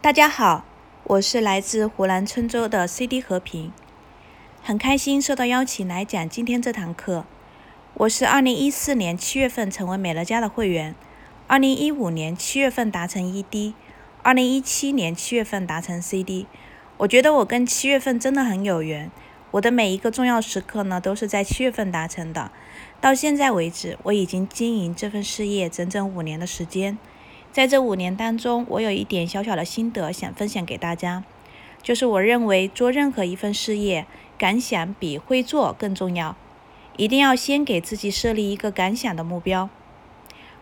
大家好，我是来自湖南郴州的 CD 和平，很开心受到邀请来讲今天这堂课。我是二零一四年七月份成为美乐家的会员，二零一五年七月份达成 ED，二零一七年七月份达成 CD。我觉得我跟七月份真的很有缘，我的每一个重要时刻呢都是在七月份达成的。到现在为止，我已经经营这份事业整整五年的时间。在这五年当中，我有一点小小的心得想分享给大家，就是我认为做任何一份事业，感想比会做更重要。一定要先给自己设立一个感想的目标。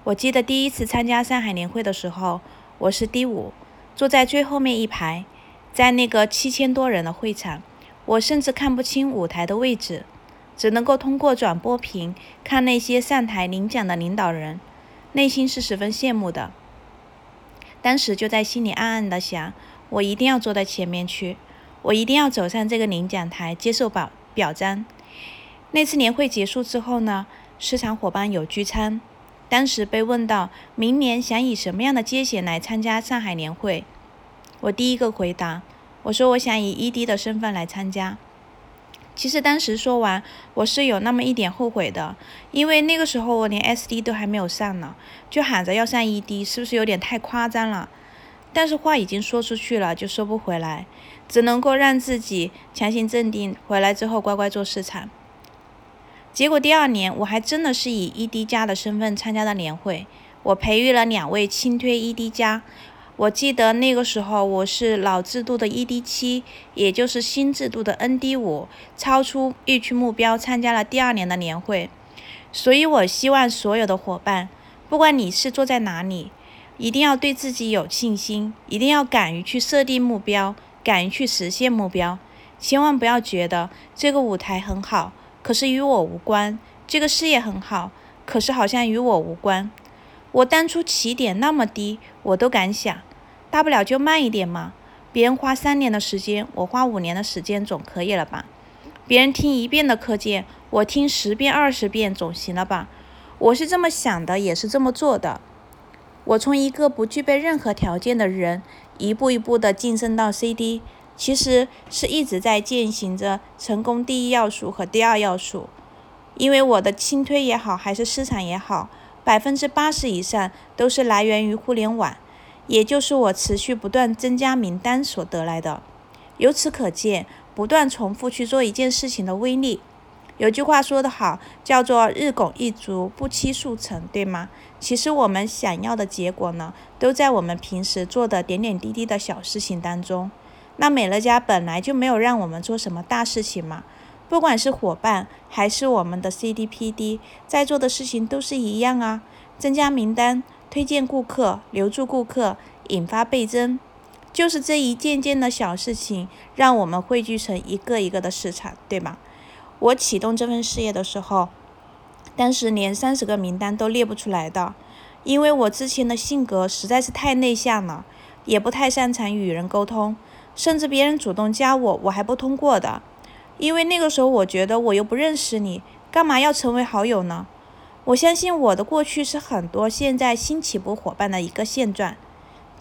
我记得第一次参加上海年会的时候，我是第五，坐在最后面一排，在那个七千多人的会场，我甚至看不清舞台的位置，只能够通过转播屏看那些上台领奖的领导人，内心是十分羡慕的。当时就在心里暗暗的想，我一定要坐到前面去，我一定要走上这个领奖台接受表表彰。那次年会结束之后呢，市场伙伴有聚餐，当时被问到明年想以什么样的阶衔来参加上海年会，我第一个回答，我说我想以 ED 的身份来参加。其实当时说完，我是有那么一点后悔的，因为那个时候我连 SD 都还没有上呢，就喊着要上 ED，是不是有点太夸张了？但是话已经说出去了，就收不回来，只能够让自己强行镇定，回来之后乖乖做市场。结果第二年，我还真的是以 ED 加的身份参加了年会，我培育了两位轻推 ED 加。我记得那个时候我是老制度的 ED 七，也就是新制度的 ND 五，超出预期目标，参加了第二年的年会。所以我希望所有的伙伴，不管你是坐在哪里，一定要对自己有信心，一定要敢于去设定目标，敢于去实现目标。千万不要觉得这个舞台很好，可是与我无关；这个事业很好，可是好像与我无关。我当初起点那么低，我都敢想，大不了就慢一点嘛。别人花三年的时间，我花五年的时间总可以了吧？别人听一遍的课件，我听十遍、二十遍总行了吧？我是这么想的，也是这么做的。我从一个不具备任何条件的人，一步一步的晋升到 CD，其实是一直在践行着成功第一要素和第二要素。因为我的轻推也好，还是市场也好。百分之八十以上都是来源于互联网，也就是我持续不断增加名单所得来的。由此可见，不断重复去做一件事情的威力。有句话说得好，叫做“日拱一卒，不期速成”，对吗？其实我们想要的结果呢，都在我们平时做的点点滴滴的小事情当中。那美乐家本来就没有让我们做什么大事情嘛。不管是伙伴还是我们的 CDPD，在做的事情都是一样啊，增加名单、推荐顾客、留住顾客、引发倍增，就是这一件件的小事情，让我们汇聚成一个一个的市场，对吧？我启动这份事业的时候，当时连三十个名单都列不出来的，因为我之前的性格实在是太内向了，也不太擅长与人沟通，甚至别人主动加我，我还不通过的。因为那个时候，我觉得我又不认识你，干嘛要成为好友呢？我相信我的过去是很多现在新起步伙伴的一个现状，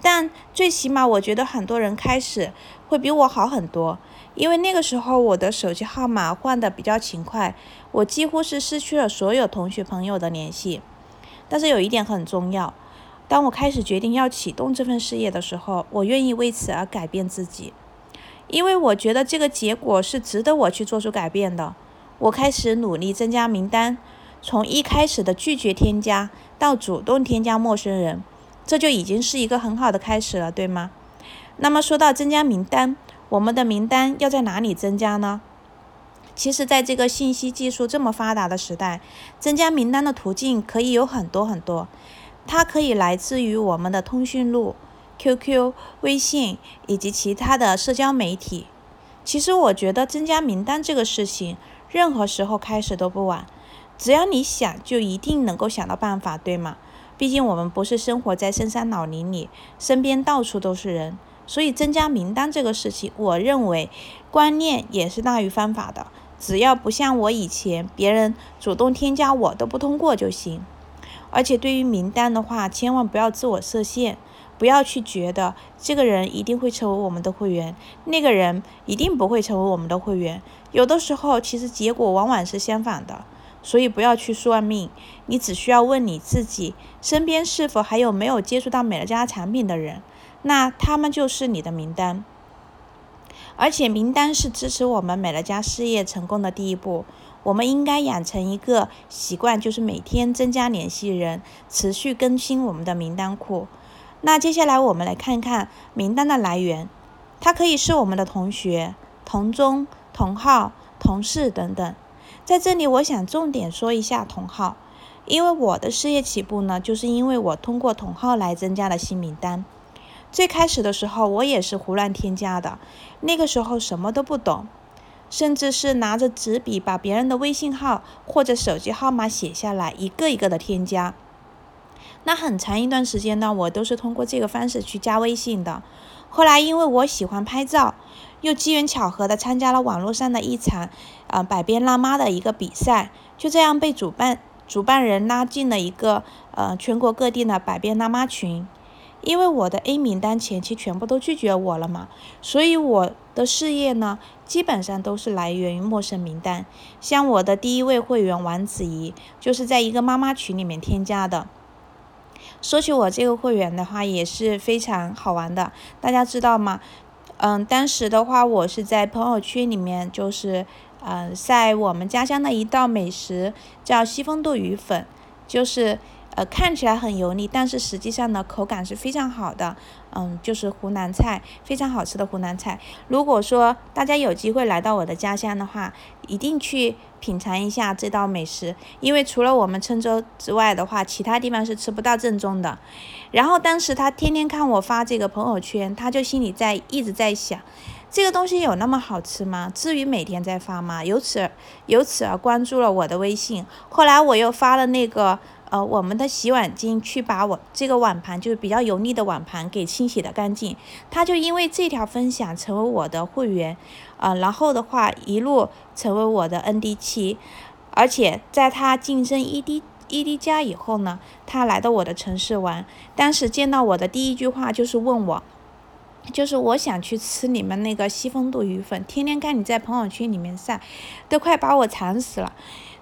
但最起码我觉得很多人开始会比我好很多。因为那个时候我的手机号码换得比较勤快，我几乎是失去了所有同学朋友的联系。但是有一点很重要，当我开始决定要启动这份事业的时候，我愿意为此而改变自己。因为我觉得这个结果是值得我去做出改变的。我开始努力增加名单，从一开始的拒绝添加到主动添加陌生人，这就已经是一个很好的开始了，对吗？那么说到增加名单，我们的名单要在哪里增加呢？其实，在这个信息技术这么发达的时代，增加名单的途径可以有很多很多，它可以来自于我们的通讯录。QQ、微信以及其他的社交媒体，其实我觉得增加名单这个事情，任何时候开始都不晚。只要你想，就一定能够想到办法，对吗？毕竟我们不是生活在深山老林里，身边到处都是人，所以增加名单这个事情，我认为观念也是大于方法的。只要不像我以前，别人主动添加我都不通过就行。而且对于名单的话，千万不要自我设限。不要去觉得这个人一定会成为我们的会员，那个人一定不会成为我们的会员。有的时候，其实结果往往是相反的。所以不要去算命，你只需要问你自己身边是否还有没有接触到美乐家产品的人，那他们就是你的名单。而且名单是支持我们美乐家事业成功的第一步。我们应该养成一个习惯，就是每天增加联系人，持续更新我们的名单库。那接下来我们来看看名单的来源，它可以是我们的同学、同宗、同号、同事等等。在这里，我想重点说一下同号，因为我的事业起步呢，就是因为我通过同号来增加了新名单。最开始的时候，我也是胡乱添加的，那个时候什么都不懂，甚至是拿着纸笔把别人的微信号或者手机号码写下来，一个一个的添加。那很长一段时间呢，我都是通过这个方式去加微信的。后来因为我喜欢拍照。又机缘巧合的参加了网络上的一场，呃，百变辣妈的一个比赛，就这样被主办主办人拉进了一个，呃，全国各地的百变辣妈群。因为我的 A 名单前期全部都拒绝我了嘛，所以我的事业呢，基本上都是来源于陌生名单。像我的第一位会员王子怡，就是在一个妈妈群里面添加的。说起我这个会员的话，也是非常好玩的，大家知道吗？嗯，当时的话，我是在朋友圈里面，就是，嗯，在我们家乡的一道美食，叫西风肚鱼粉，就是。呃，看起来很油腻，但是实际上呢，口感是非常好的。嗯，就是湖南菜，非常好吃的湖南菜。如果说大家有机会来到我的家乡的话，一定去品尝一下这道美食，因为除了我们郴州之外的话，其他地方是吃不到正宗的。然后当时他天天看我发这个朋友圈，他就心里在一直在想，这个东西有那么好吃吗？至于每天在发吗？由此由此而关注了我的微信。后来我又发了那个。呃，我们的洗碗巾去把我这个碗盘，就是比较油腻的碗盘给清洗的干净。他就因为这条分享成为我的会员，呃，然后的话一路成为我的 ND 七，而且在他晋升 ED ED 加以后呢，他来到我的城市玩，当时见到我的第一句话就是问我，就是我想去吃你们那个西风肚鱼粉，天天看你在朋友圈里面晒，都快把我馋死了。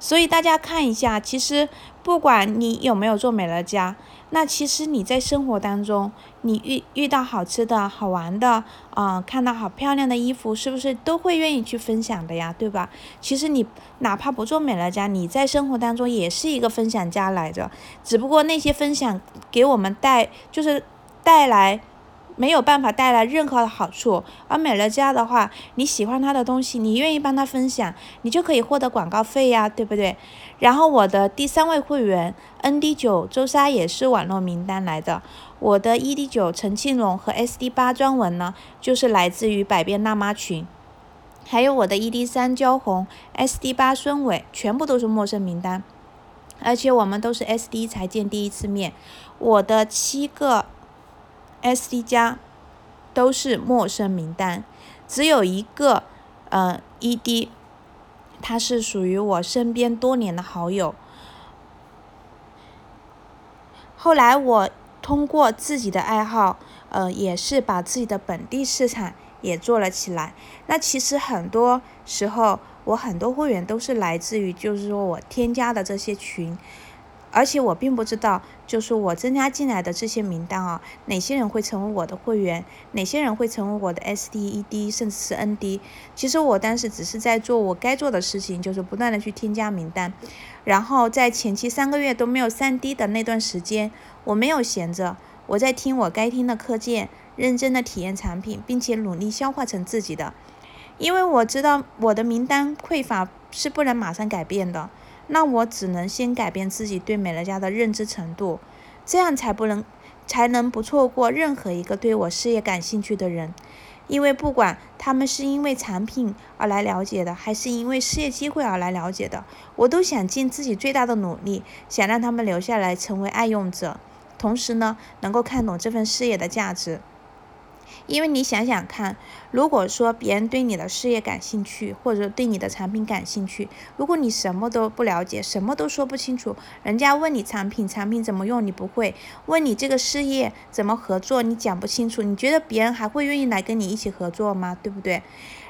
所以大家看一下，其实不管你有没有做美乐家，那其实你在生活当中，你遇遇到好吃的好玩的，啊、看到好漂亮的衣服，是不是都会愿意去分享的呀？对吧？其实你哪怕不做美乐家，你在生活当中也是一个分享家来着，只不过那些分享给我们带就是带来。没有办法带来任何的好处，而美乐家的话，你喜欢他的东西，你愿意帮他分享，你就可以获得广告费呀，对不对？然后我的第三位会员 ND 九周莎也是网络名单来的，我的 ED 九陈庆荣和 SD 八庄文呢，就是来自于百变辣妈群，还有我的 ED 三焦红、SD 八孙伟，全部都是陌生名单，而且我们都是 SD 才见第一次面，我的七个。SD 加都是陌生名单，只有一个，呃，ED，他是属于我身边多年的好友。后来我通过自己的爱好，呃，也是把自己的本地市场也做了起来。那其实很多时候，我很多会员都是来自于，就是说我添加的这些群。而且我并不知道，就是我增加进来的这些名单啊，哪些人会成为我的会员，哪些人会成为我的 SD、ED，甚至是 ND。其实我当时只是在做我该做的事情，就是不断的去添加名单。然后在前期三个月都没有 3D 的那段时间，我没有闲着，我在听我该听的课件，认真的体验产品，并且努力消化成自己的。因为我知道我的名单匮乏是不能马上改变的。那我只能先改变自己对美乐家的认知程度，这样才不能，才能不错过任何一个对我事业感兴趣的人。因为不管他们是因为产品而来了解的，还是因为事业机会而来了解的，我都想尽自己最大的努力，想让他们留下来成为爱用者，同时呢，能够看懂这份事业的价值。因为你想想看，如果说别人对你的事业感兴趣，或者对你的产品感兴趣，如果你什么都不了解，什么都说不清楚，人家问你产品，产品怎么用你不会，问你这个事业怎么合作你讲不清楚，你觉得别人还会愿意来跟你一起合作吗？对不对？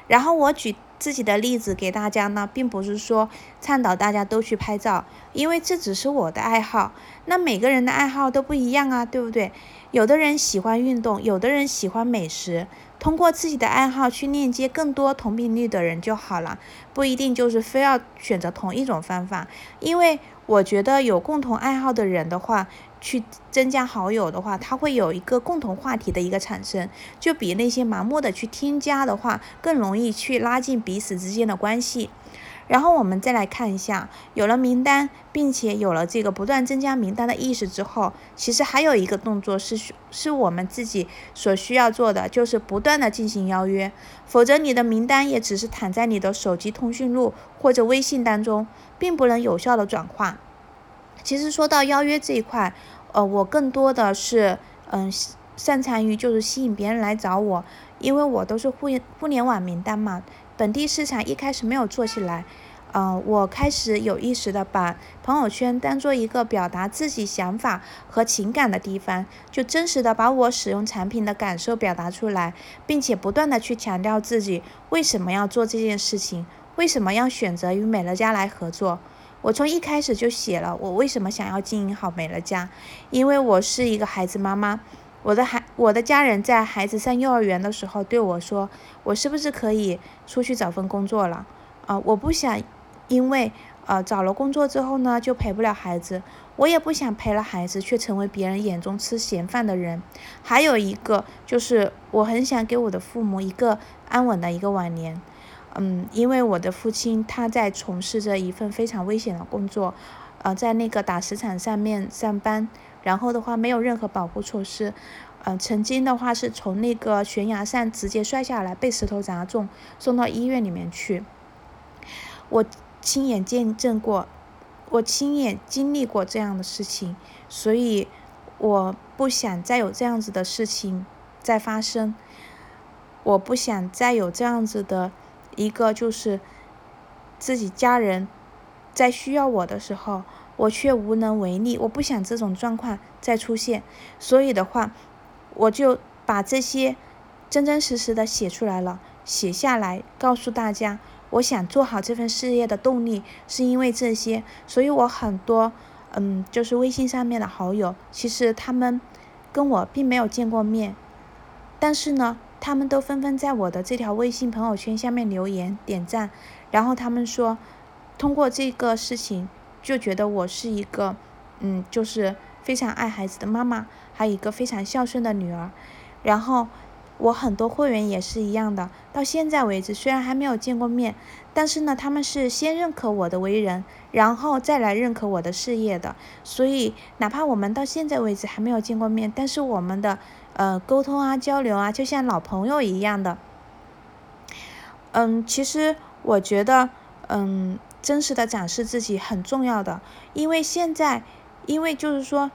然后我举自己的例子给大家呢，并不是说倡导大家都去拍照，因为这只是我的爱好。那每个人的爱好都不一样啊，对不对？有的人喜欢运动，有的人喜欢美食。通过自己的爱好去链接更多同频率的人就好了，不一定就是非要选择同一种方法。因为我觉得有共同爱好的人的话，去增加好友的话，他会有一个共同话题的一个产生，就比那些盲目的去添加的话，更容易去拉近彼此之间的关系。然后我们再来看一下，有了名单，并且有了这个不断增加名单的意识之后，其实还有一个动作是是我们自己所需要做的，就是不断的进行邀约，否则你的名单也只是躺在你的手机通讯录或者微信当中，并不能有效的转化。其实说到邀约这一块，呃，我更多的是嗯擅长于就是吸引别人来找我，因为我都是互互联网名单嘛。本地市场一开始没有做起来，呃，我开始有意识的把朋友圈当做一个表达自己想法和情感的地方，就真实的把我使用产品的感受表达出来，并且不断的去强调自己为什么要做这件事情，为什么要选择与美乐家来合作。我从一开始就写了我为什么想要经营好美乐家，因为我是一个孩子妈妈。我的孩，我的家人在孩子上幼儿园的时候对我说：“我是不是可以出去找份工作了？”啊、我不想因为呃找了工作之后呢就陪不了孩子，我也不想陪了孩子却成为别人眼中吃闲饭的人。还有一个就是我很想给我的父母一个安稳的一个晚年。嗯，因为我的父亲他在从事着一份非常危险的工作，呃，在那个打石场上面上班。然后的话，没有任何保护措施，呃，曾经的话是从那个悬崖上直接摔下来，被石头砸中，送到医院里面去。我亲眼见证过，我亲眼经历过这样的事情，所以我不想再有这样子的事情再发生。我不想再有这样子的一个，就是自己家人在需要我的时候。我却无能为力，我不想这种状况再出现，所以的话，我就把这些真真实实的写出来了，写下来告诉大家，我想做好这份事业的动力是因为这些，所以我很多，嗯，就是微信上面的好友，其实他们跟我并没有见过面，但是呢，他们都纷纷在我的这条微信朋友圈下面留言点赞，然后他们说，通过这个事情。就觉得我是一个，嗯，就是非常爱孩子的妈妈，还有一个非常孝顺的女儿。然后我很多会员也是一样的，到现在为止虽然还没有见过面，但是呢，他们是先认可我的为人，然后再来认可我的事业的。所以哪怕我们到现在为止还没有见过面，但是我们的呃沟通啊、交流啊，就像老朋友一样的。嗯，其实我觉得，嗯。真实的展示自己很重要的，因为现在，因为就是说，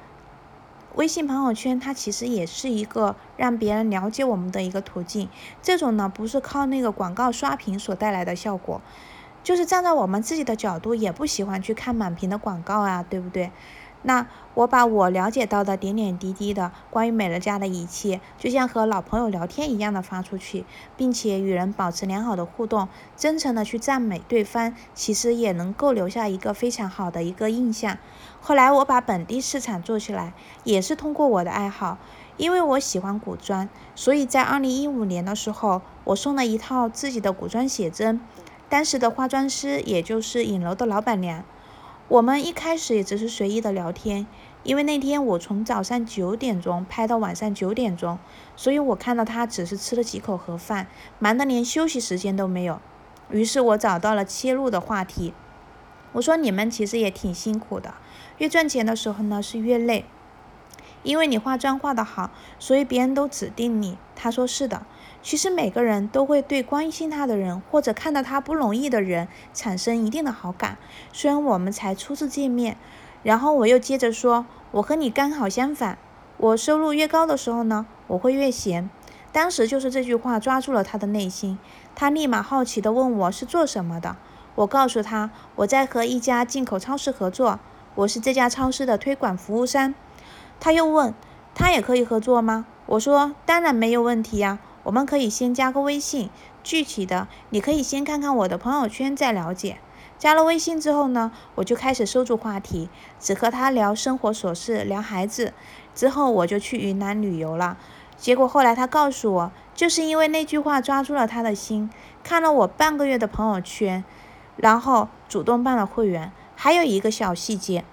微信朋友圈它其实也是一个让别人了解我们的一个途径。这种呢，不是靠那个广告刷屏所带来的效果，就是站在我们自己的角度，也不喜欢去看满屏的广告啊，对不对？那我把我了解到的点点滴滴的关于美乐家的一切，就像和老朋友聊天一样的发出去，并且与人保持良好的互动，真诚的去赞美对方，其实也能够留下一个非常好的一个印象。后来我把本地市场做起来，也是通过我的爱好，因为我喜欢古装，所以在二零一五年的时候，我送了一套自己的古装写真，当时的化妆师也就是影楼的老板娘。我们一开始也只是随意的聊天，因为那天我从早上九点钟拍到晚上九点钟，所以我看到他只是吃了几口盒饭，忙得连休息时间都没有。于是我找到了切入的话题，我说你们其实也挺辛苦的，越赚钱的时候呢是越累，因为你化妆化得好，所以别人都指定你。他说是的。其实每个人都会对关心他的人或者看到他不容易的人产生一定的好感。虽然我们才初次见面，然后我又接着说，我和你刚好相反，我收入越高的时候呢，我会越闲。当时就是这句话抓住了他的内心，他立马好奇地问我是做什么的。我告诉他我在和一家进口超市合作，我是这家超市的推广服务商。他又问，他也可以合作吗？我说当然没有问题呀，我们可以先加个微信，具体的你可以先看看我的朋友圈再了解。加了微信之后呢，我就开始收住话题，只和他聊生活琐事，聊孩子。之后我就去云南旅游了。结果后来他告诉我，就是因为那句话抓住了他的心，看了我半个月的朋友圈，然后主动办了会员。还有一个小细节，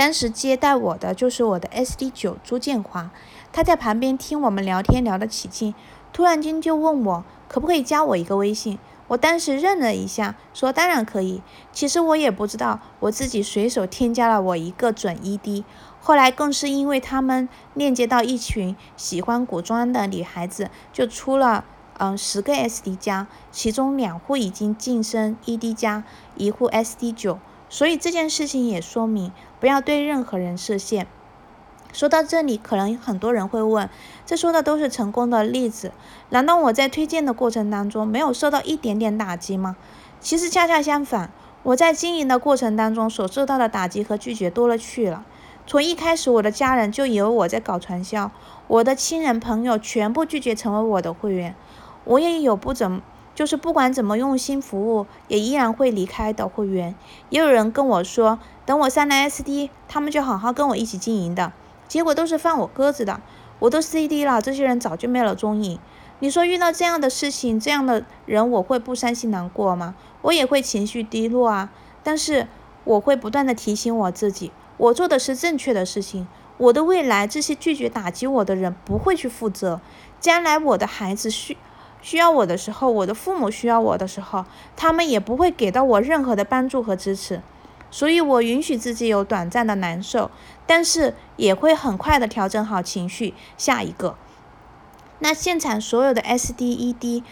当时接待我的就是我的 SD9 朱建华，他在旁边听我们聊天聊得起劲，突然间就问我可不可以加我一个微信。我当时愣了一下，说当然可以。其实我也不知道，我自己随手添加了我一个准 ED。后来更是因为他们链接到一群喜欢古装的女孩子，就出了嗯十个 SD 加，其中两户已经晋升 ED 加，一户 SD 九。所以这件事情也说明，不要对任何人设限。说到这里，可能很多人会问，这说的都是成功的例子，难道我在推荐的过程当中没有受到一点点打击吗？其实恰恰相反，我在经营的过程当中所受到的打击和拒绝多了去了。从一开始，我的家人就以为我在搞传销，我的亲人朋友全部拒绝成为我的会员。我也有不怎么，就是不管怎么用心服务，也依然会离开的会员。也有人跟我说，等我上了 SD，他们就好好跟我一起经营的，结果都是放我鸽子的。我都 CD 了，这些人早就没了踪影。你说遇到这样的事情，这样的人，我会不伤心难过吗？我也会情绪低落啊，但是我会不断的提醒我自己。我做的是正确的事情，我的未来，这些拒绝打击我的人不会去负责。将来我的孩子需需要我的时候，我的父母需要我的时候，他们也不会给到我任何的帮助和支持。所以我允许自己有短暂的难受，但是也会很快的调整好情绪。下一个，那现场所有的 SDED，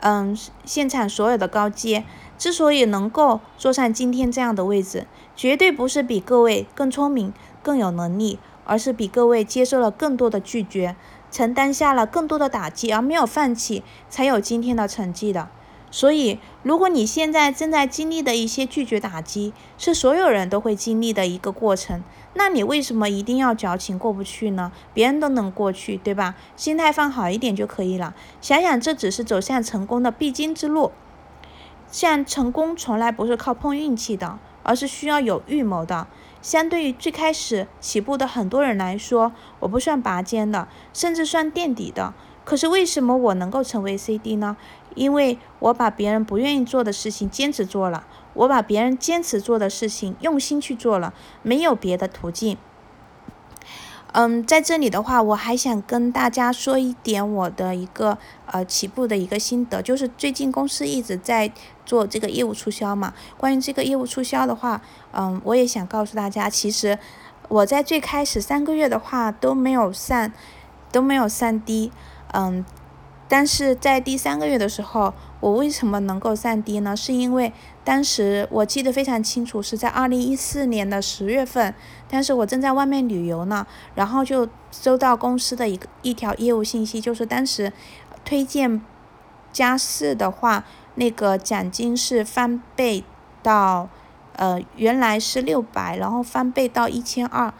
嗯，现场所有的高阶。之所以能够坐上今天这样的位置，绝对不是比各位更聪明、更有能力，而是比各位接受了更多的拒绝，承担下了更多的打击而没有放弃，才有今天的成绩的。所以，如果你现在正在经历的一些拒绝打击，是所有人都会经历的一个过程，那你为什么一定要矫情过不去呢？别人都能过去，对吧？心态放好一点就可以了。想想，这只是走向成功的必经之路。像成功从来不是靠碰运气的，而是需要有预谋的。相对于最开始起步的很多人来说，我不算拔尖的，甚至算垫底的。可是为什么我能够成为 CD 呢？因为我把别人不愿意做的事情坚持做了，我把别人坚持做的事情用心去做了，没有别的途径。嗯，在这里的话，我还想跟大家说一点我的一个呃起步的一个心得，就是最近公司一直在做这个业务促销嘛。关于这个业务促销的话，嗯，我也想告诉大家，其实我在最开始三个月的话都没有上，都没有上低，嗯。但是在第三个月的时候，我为什么能够上低呢？是因为当时我记得非常清楚，是在二零一四年的十月份，当时我正在外面旅游呢，然后就收到公司的一个一条业务信息，就是当时推荐加四的话，那个奖金是翻倍到，呃，原来是六百，然后翻倍到一千二，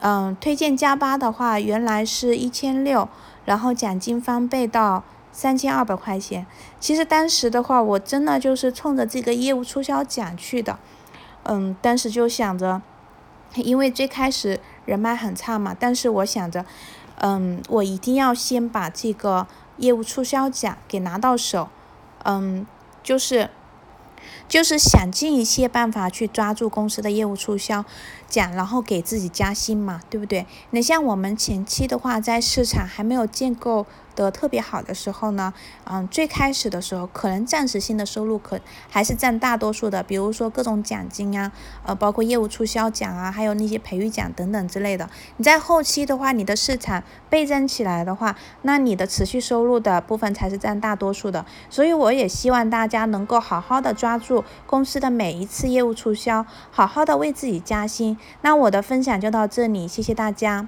嗯，推荐加八的话，原来是一千六。然后奖金翻倍到三千二百块钱。其实当时的话，我真的就是冲着这个业务促销奖去的。嗯，当时就想着，因为最开始人脉很差嘛，但是我想着，嗯，我一定要先把这个业务促销奖给拿到手。嗯，就是。就是想尽一切办法去抓住公司的业务促销奖，然后给自己加薪嘛，对不对？那像我们前期的话，在市场还没有建构得特别好的时候呢，嗯，最开始的时候可能暂时性的收入可还是占大多数的，比如说各种奖金啊，呃，包括业务促销奖啊，还有那些培育奖等等之类的。你在后期的话，你的市场倍增起来的话，那你的持续收入的部分才是占大多数的。所以我也希望大家能够好好的抓住公司的每一次业务促销，好好的为自己加薪。那我的分享就到这里，谢谢大家。